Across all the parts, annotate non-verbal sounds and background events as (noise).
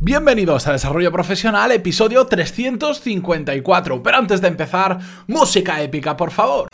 Bienvenidos a Desarrollo Profesional, episodio 354. Pero antes de empezar, música épica, por favor.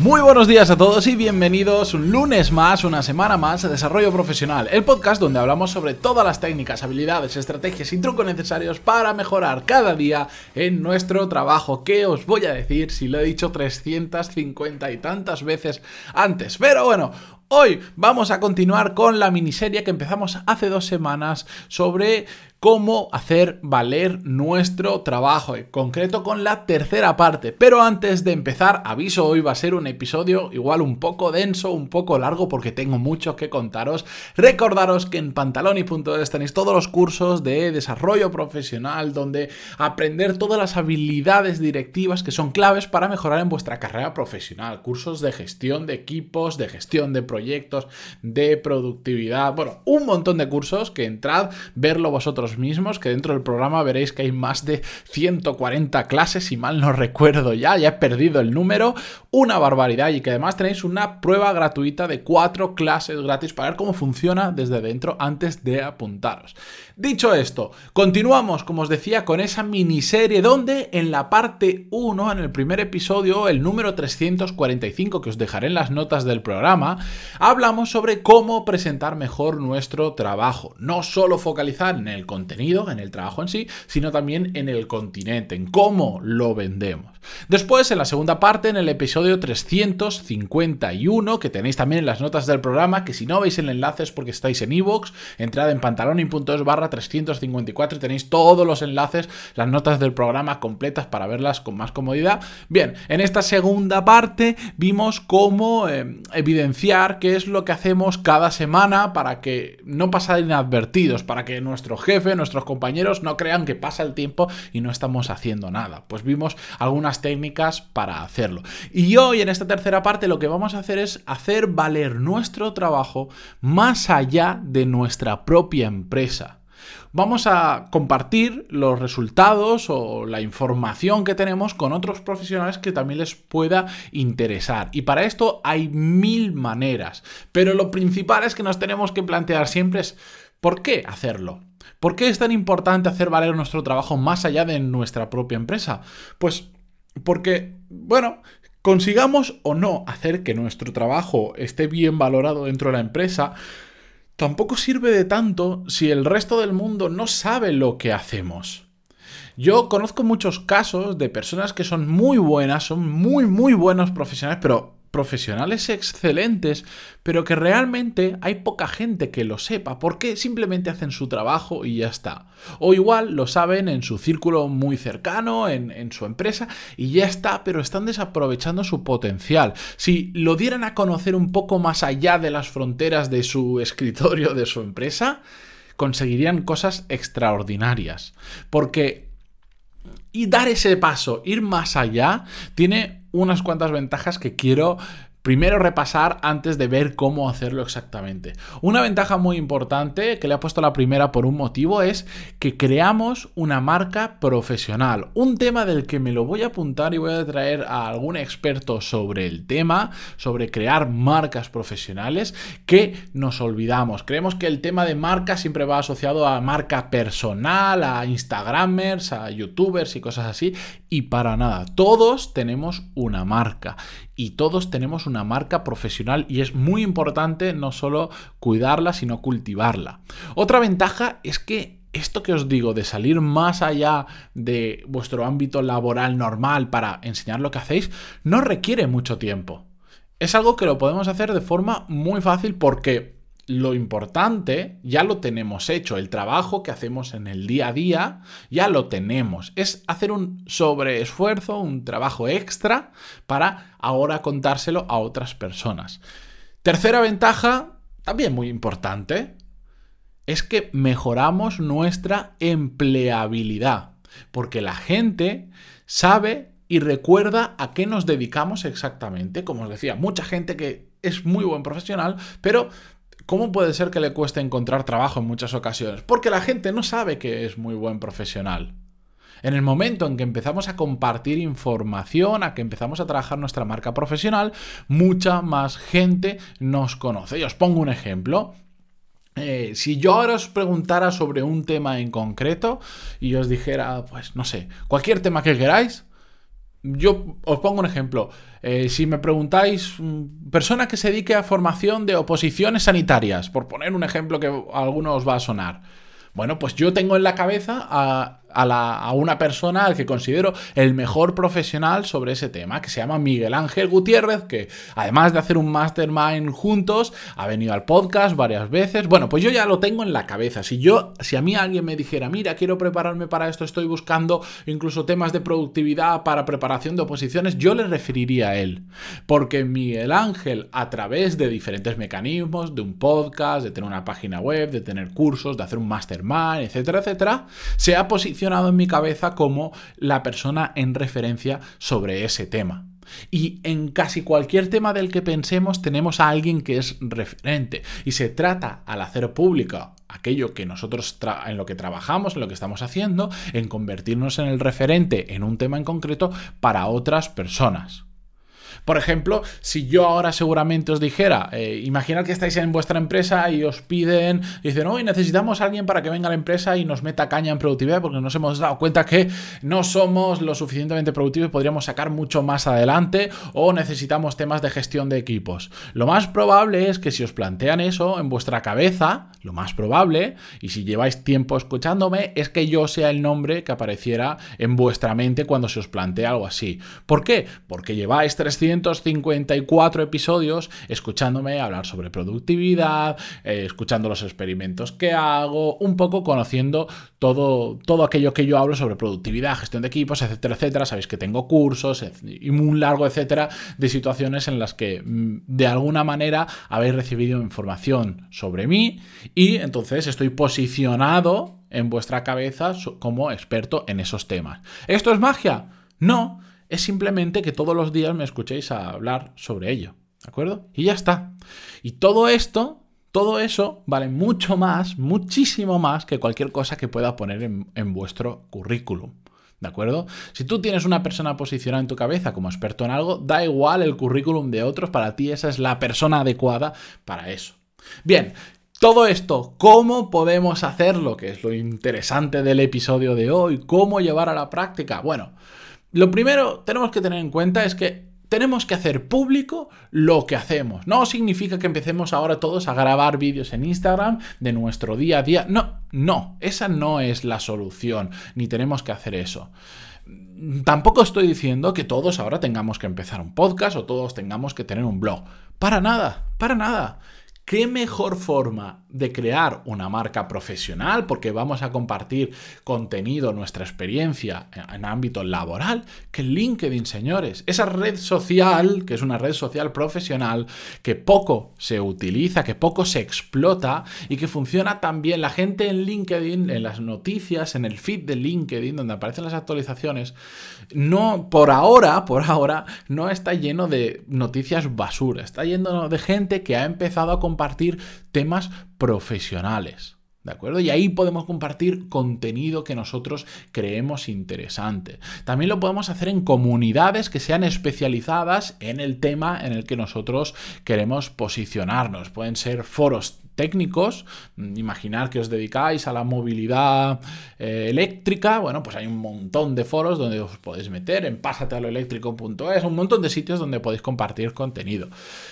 Muy buenos días a todos y bienvenidos un lunes más, una semana más a Desarrollo Profesional, el podcast donde hablamos sobre todas las técnicas, habilidades, estrategias y trucos necesarios para mejorar cada día en nuestro trabajo. ¿Qué os voy a decir si lo he dicho 350 y tantas veces antes? Pero bueno, Hoy vamos a continuar con la miniserie que empezamos hace dos semanas sobre cómo hacer valer nuestro trabajo, en concreto con la tercera parte. Pero antes de empezar, aviso, hoy va a ser un episodio igual un poco denso, un poco largo, porque tengo mucho que contaros. Recordaros que en pantaloni.es tenéis todos los cursos de desarrollo profesional, donde aprender todas las habilidades directivas que son claves para mejorar en vuestra carrera profesional. Cursos de gestión de equipos, de gestión de proyectos, de productividad, bueno, un montón de cursos que entrad, verlo vosotros mismos, que dentro del programa veréis que hay más de 140 clases, si mal no recuerdo ya, ya he perdido el número, una barbaridad y que además tenéis una prueba gratuita de cuatro clases gratis para ver cómo funciona desde dentro antes de apuntaros. Dicho esto, continuamos, como os decía, con esa miniserie donde en la parte 1, en el primer episodio, el número 345 que os dejaré en las notas del programa, hablamos sobre cómo presentar mejor nuestro trabajo, no solo focalizar en el contenido, contenido, en el trabajo en sí, sino también en el continente, en cómo lo vendemos. Después, en la segunda parte, en el episodio 351, que tenéis también en las notas del programa, que si no veis el enlace es porque estáis en iVoox, entrad en pantaloni.es barra 354 y tenéis todos los enlaces, las notas del programa completas para verlas con más comodidad. Bien, en esta segunda parte vimos cómo eh, evidenciar qué es lo que hacemos cada semana para que no pasar inadvertidos, para que nuestro jefe nuestros compañeros no crean que pasa el tiempo y no estamos haciendo nada. Pues vimos algunas técnicas para hacerlo. Y hoy en esta tercera parte lo que vamos a hacer es hacer valer nuestro trabajo más allá de nuestra propia empresa vamos a compartir los resultados o la información que tenemos con otros profesionales que también les pueda interesar. Y para esto hay mil maneras, pero lo principal es que nos tenemos que plantear siempre es ¿por qué hacerlo? ¿Por qué es tan importante hacer valer nuestro trabajo más allá de nuestra propia empresa? Pues porque, bueno, consigamos o no hacer que nuestro trabajo esté bien valorado dentro de la empresa, tampoco sirve de tanto si el resto del mundo no sabe lo que hacemos. Yo conozco muchos casos de personas que son muy buenas, son muy, muy buenos profesionales, pero profesionales excelentes, pero que realmente hay poca gente que lo sepa, porque simplemente hacen su trabajo y ya está. O igual lo saben en su círculo muy cercano, en, en, su empresa, y ya está, pero están desaprovechando su potencial. Si lo dieran a conocer un poco más allá de las fronteras de su (laughs) escritorio, de su empresa, conseguirían cosas extraordinarias. Porque y dar ese paso, ir más allá, tiene unas cuantas ventajas que quiero primero repasar antes de ver cómo hacerlo exactamente. Una ventaja muy importante que le he puesto la primera por un motivo es que creamos una marca profesional. Un tema del que me lo voy a apuntar y voy a traer a algún experto sobre el tema, sobre crear marcas profesionales, que nos olvidamos. Creemos que el tema de marca siempre va asociado a marca personal, a Instagramers, a YouTubers y cosas así, y para nada. Todos tenemos una marca y todos tenemos una marca profesional y es muy importante no solo cuidarla, sino cultivarla. Otra ventaja es que esto que os digo de salir más allá de vuestro ámbito laboral normal para enseñar lo que hacéis, no requiere mucho tiempo. Es algo que lo podemos hacer de forma muy fácil porque lo importante ya lo tenemos hecho. El trabajo que hacemos en el día a día ya lo tenemos. Es hacer un sobreesfuerzo, un trabajo extra para ahora contárselo a otras personas. Tercera ventaja, también muy importante, es que mejoramos nuestra empleabilidad. Porque la gente sabe y recuerda a qué nos dedicamos exactamente. Como os decía, mucha gente que es muy buen profesional, pero ¿Cómo puede ser que le cueste encontrar trabajo en muchas ocasiones? Porque la gente no sabe que es muy buen profesional. En el momento en que empezamos a compartir información, a que empezamos a trabajar nuestra marca profesional, mucha más gente nos conoce. Y os pongo un ejemplo. Eh, si yo ahora os preguntara sobre un tema en concreto y os dijera, pues no sé, cualquier tema que queráis, yo os pongo un ejemplo. Eh, si me preguntáis, mm, persona que se dedique a formación de oposiciones sanitarias, por poner un ejemplo que a algunos os va a sonar. Bueno, pues yo tengo en la cabeza a a, una persona al que considero el mejor profesional sobre ese tema, que se llama Miguel Ángel Gutiérrez, que además de hacer un mastermind juntos, ha venido al podcast varias veces. Bueno, pues yo ya lo tengo en la cabeza. Si yo, si a mí alguien me dijera, mira, quiero prepararme para esto, estoy buscando incluso temas de productividad para preparación de oposiciones, yo le referiría a él. Porque Miguel Ángel, a través de diferentes mecanismos, de un podcast, de tener una página web, de tener cursos, de hacer un mastermind, etcétera, etcétera, se ha posicionado en mi cabeza como la persona en referencia sobre ese tema. Y en casi cualquier tema del que pensemos tenemos a alguien que es referente. Y se trata, al hacer público aquello que nosotros en lo que trabajamos, en lo que estamos haciendo, en convertirnos en el referente en un tema en concreto para otras personas. Por ejemplo, si yo ahora seguramente os dijera, eh, imaginad que estáis en vuestra empresa y os piden, dicen, hoy necesitamos a alguien para que venga a la empresa y nos meta caña en productividad porque nos hemos dado cuenta que no somos lo suficientemente productivos y podríamos sacar mucho más adelante o necesitamos temas de gestión de equipos. Lo más probable es que si os plantean eso en vuestra cabeza, lo más probable, y si lleváis tiempo escuchándome, es que yo sea el nombre que apareciera en vuestra mente cuando se os plantea algo así. ¿Por qué? Porque lleváis 300 254 episodios escuchándome hablar sobre productividad, eh, escuchando los experimentos que hago, un poco conociendo todo, todo aquello que yo hablo sobre productividad, gestión de equipos, etcétera, etcétera. Sabéis que tengo cursos y un largo etcétera de situaciones en las que mm, de alguna manera habéis recibido información sobre mí y entonces estoy posicionado en vuestra cabeza como experto en esos temas. ¿Esto es magia? No, es simplemente que todos los días me escuchéis a hablar sobre ello. ¿De acuerdo? Y ya está. Y todo esto, todo eso vale mucho más, muchísimo más que cualquier cosa que pueda poner en, vuestro currículum. ¿De acuerdo? Si tú tienes una persona posicionada en tu cabeza como experto en algo, da igual el currículum de otros, para ti esa es la persona adecuada para eso. Bien, todo esto, ¿cómo podemos hacerlo? Que es lo interesante del episodio de hoy, ¿cómo llevar a la práctica? Bueno, lo primero tenemos que tener en cuenta es que tenemos que hacer público lo que hacemos. No significa que empecemos ahora todos a grabar vídeos en Instagram de nuestro día a día. No, no, esa no es la solución, ni tenemos que hacer eso. Tampoco estoy diciendo que todos ahora tengamos que empezar un podcast o todos tengamos que tener un blog. Para nada, para nada. ¿Qué mejor forma de crear una marca profesional? Porque vamos a compartir contenido, nuestra experiencia en ámbito laboral, que LinkedIn, señores. Esa red social, que es una red social profesional, que poco se utiliza, que poco se explota y que funciona también. La gente en LinkedIn, en las noticias, en el feed de LinkedIn, donde aparecen las actualizaciones, no, por ahora, por ahora, no está lleno de noticias basura. Está lleno de gente que ha empezado a compartir compartir temas profesionales. ¿De acuerdo? Y ahí podemos compartir contenido que nosotros creemos interesante. También lo podemos hacer en comunidades que sean especializadas en el tema en el que nosotros queremos posicionarnos. Pueden ser foros técnicos, mm, imaginar que os dedicáis a la movilidad eh, eléctrica, bueno, pues hay un montón de foros donde os podéis meter en pásatealoeléctrico.es, un montón de sitios donde podéis compartir contenido.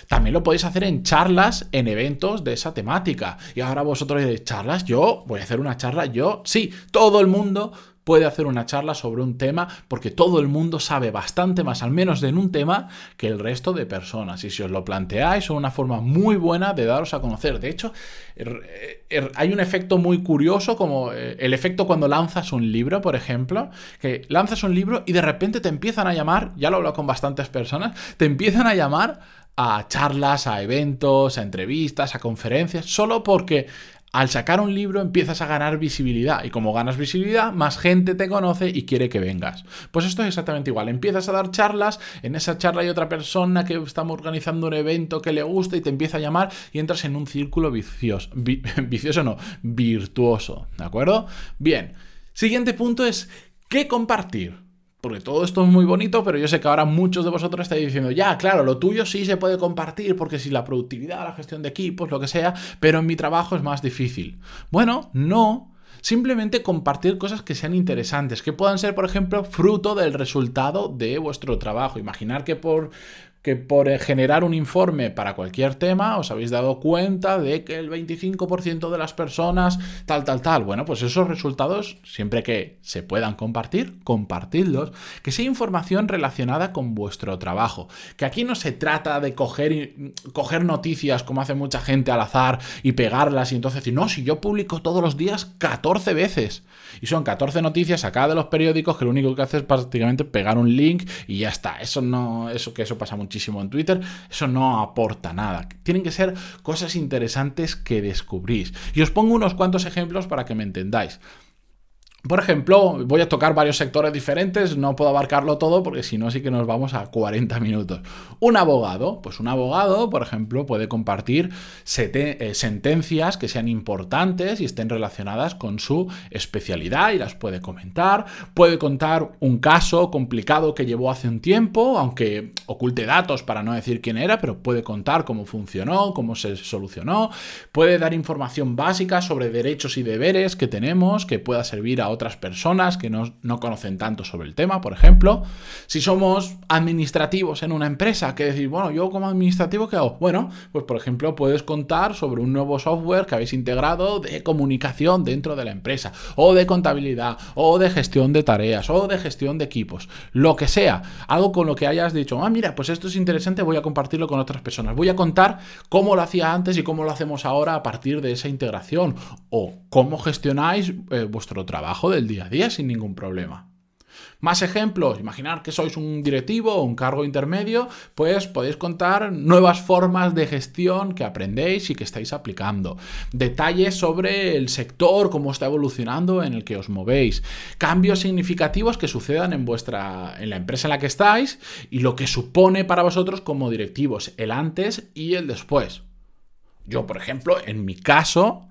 También lo podéis hacer en charlas, en eventos de esa temática. Y ahora vosotros diréis, charlas, yo voy a hacer una charla, yo, sí, todo el mundo puede hacer una charla sobre un tema porque todo el mundo sabe bastante más, al menos en un tema, que el resto de personas. Y si os lo planteáis, es una forma muy buena de daros a conocer. De hecho, er, er, hay un efecto muy curioso como eh, el efecto cuando lanzas un libro, por ejemplo, que lanzas un libro y de repente te empiezan a llamar, ya lo he hablado con bastantes personas, te empiezan a llamar a charlas, a eventos, a entrevistas, a conferencias, solo porque al sacar un libro empiezas a ganar visibilidad y como ganas visibilidad, más gente te conoce y quiere que vengas. Pues esto es exactamente igual. Empiezas a dar charlas, en esa charla hay otra persona que estamos organizando un evento que le gusta y te empieza a llamar y entras en un círculo vicioso, (laughs) vicioso no, virtuoso, ¿de acuerdo? Bien, siguiente punto es ¿Qué compartir? Porque todo esto es muy bonito, pero yo sé que ahora muchos de vosotros estáis diciendo, ya, claro, lo tuyo sí se puede compartir, porque si la productividad, la gestión de equipos, lo que sea, pero en mi trabajo es más difícil. Bueno, no. Simplemente compartir cosas que sean interesantes, que puedan ser, por ejemplo, fruto del resultado de vuestro trabajo. Imaginar que por que por generar un informe para cualquier tema os habéis dado cuenta de que el 25% de las personas tal, tal, tal. Bueno, pues esos resultados, siempre que se puedan compartir, compartidlos. Que sea información relacionada con vuestro trabajo. Que aquí no se trata de coger, coger noticias como hace mucha gente al azar y pegarlas y entonces decir, no, si yo publico todos los días 14 veces. Y son 14 noticias acá de los periódicos que lo único que hace es prácticamente pegar un link y ya está. Eso no, eso que eso pasa mucho muchísimo en Twitter, eso no aporta nada. Tienen que ser cosas interesantes que descubrís. Y os pongo unos cuantos ejemplos para que me entendáis. Por ejemplo, voy a tocar varios sectores diferentes, no puedo abarcarlo todo porque si no sí que nos vamos a 40 minutos. Un abogado, pues un abogado, por ejemplo, puede compartir eh, sentencias que sean importantes y estén relacionadas con su especialidad y las puede comentar. Puede contar un caso complicado que llevó hace un tiempo, aunque oculte datos para no decir quién era, pero puede contar cómo funcionó, cómo se solucionó. Puede dar información básica sobre derechos y deberes que tenemos que pueda servir a otras personas que no, conocen tanto sobre el tema, por ejemplo. Si somos administrativos en una empresa, que decir, bueno, yo como administrativo, ¿qué hago? Bueno, pues por ejemplo, puedes contar sobre un nuevo software que habéis integrado de comunicación dentro de la empresa, o de contabilidad, o de gestión de tareas, o de gestión de equipos, lo que sea, algo con lo que hayas dicho, ah, mira, pues esto es interesante, voy a compartirlo con otras personas, voy a contar cómo lo hacía antes y cómo lo hacemos ahora a partir de esa integración, o cómo gestionáis eh, vuestro trabajo del día a día sin ningún problema. Más ejemplos, imaginar que sois un directivo o un cargo intermedio, pues podéis contar nuevas formas de gestión que aprendéis y que estáis aplicando. Detalles sobre el sector, cómo está evolucionando en el que os movéis. Cambios significativos que sucedan en vuestra en la empresa en la que estáis y lo que supone para vosotros como directivos el antes y el después. Yo, por ejemplo, en mi caso,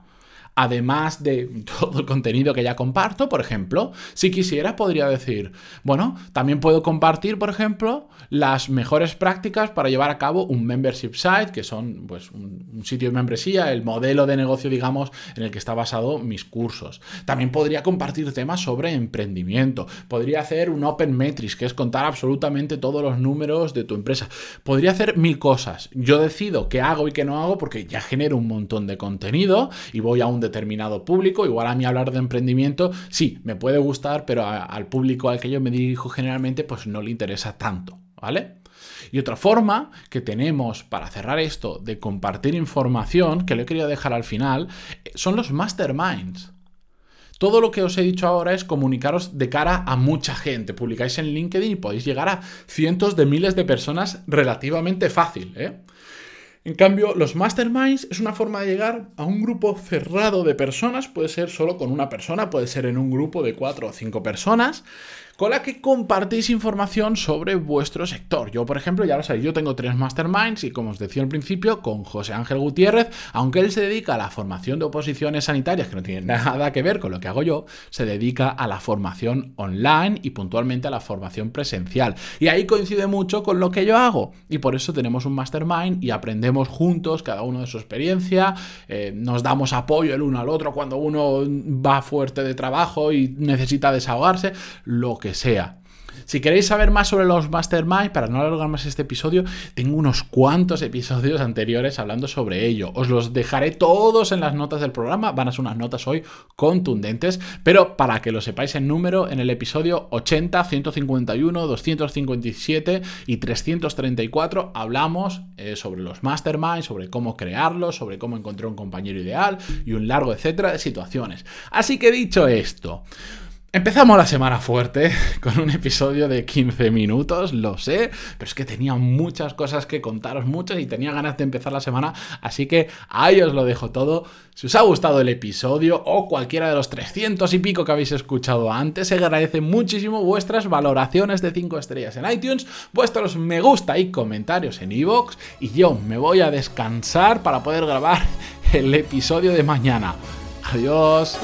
además de todo el contenido que ya comparto, por ejemplo, si quisiera podría decir, bueno, también puedo compartir, por ejemplo, las mejores prácticas para llevar a cabo un membership site, que son pues un, sitio de membresía, el modelo de negocio, digamos, en el que está basado mis cursos. También podría compartir temas sobre emprendimiento. Podría hacer un Open Metrics, que es contar absolutamente todos los números de tu empresa. Podría hacer mil cosas. Yo decido qué hago y qué no hago porque ya genero un montón de contenido y voy a un determinado público. Igual a mí hablar de emprendimiento, sí, me puede gustar, pero al público al que yo me dirijo generalmente, pues no le interesa tanto, ¿vale? Y otra forma que tenemos para cerrar esto de compartir información, que lo he querido dejar al final, son los masterminds. Todo lo que os he dicho ahora es comunicaros de cara a mucha gente. Publicáis en LinkedIn y podéis llegar a cientos de miles de personas relativamente fácil. ¿eh? En cambio, los masterminds es una forma de llegar a un grupo cerrado de personas, puede ser solo con una persona, puede ser en un grupo de cuatro o cinco personas, con la que compartís información sobre vuestro sector. Yo, por ejemplo, ya lo sabéis, yo tengo tres masterminds y como os decía al principio, con José Ángel Gutiérrez, aunque él se dedica a la formación de oposiciones sanitarias, que no tiene nada que ver con lo que hago yo, se dedica a la formación online y puntualmente a la formación presencial. Y ahí coincide mucho con lo que yo hago. Y por eso tenemos un mastermind y aprendemos juntos, cada uno de su experiencia, eh, nos damos apoyo el uno al otro cuando uno va fuerte de trabajo y necesita desahogarse, lo sea. Si queréis saber más sobre los Mastermind, para no alargar más este episodio, tengo unos cuantos episodios anteriores hablando sobre ello. Os los dejaré todos en las notas del programa, van a ser unas notas hoy contundentes, pero para que lo sepáis en número, en el episodio 80, 151, 257 y 334 hablamos eh, sobre los Mastermind, sobre cómo crearlos, sobre cómo encontrar un compañero ideal y un largo etcétera de situaciones. Así que dicho esto, Empezamos la semana fuerte (laughs) con un episodio de 15 minutos, lo sé, pero es que tenía muchas cosas que contaros, muchas, y tenía ganas de empezar la semana, así que ahí os lo dejo todo. Si os ha gustado el episodio o cualquiera de los 300 y pico que habéis escuchado antes, se agradece muchísimo vuestras valoraciones de 5 estrellas en iTunes, vuestros me gusta y comentarios en iVoox, y yo me voy a descansar para poder grabar el episodio de mañana. Adiós.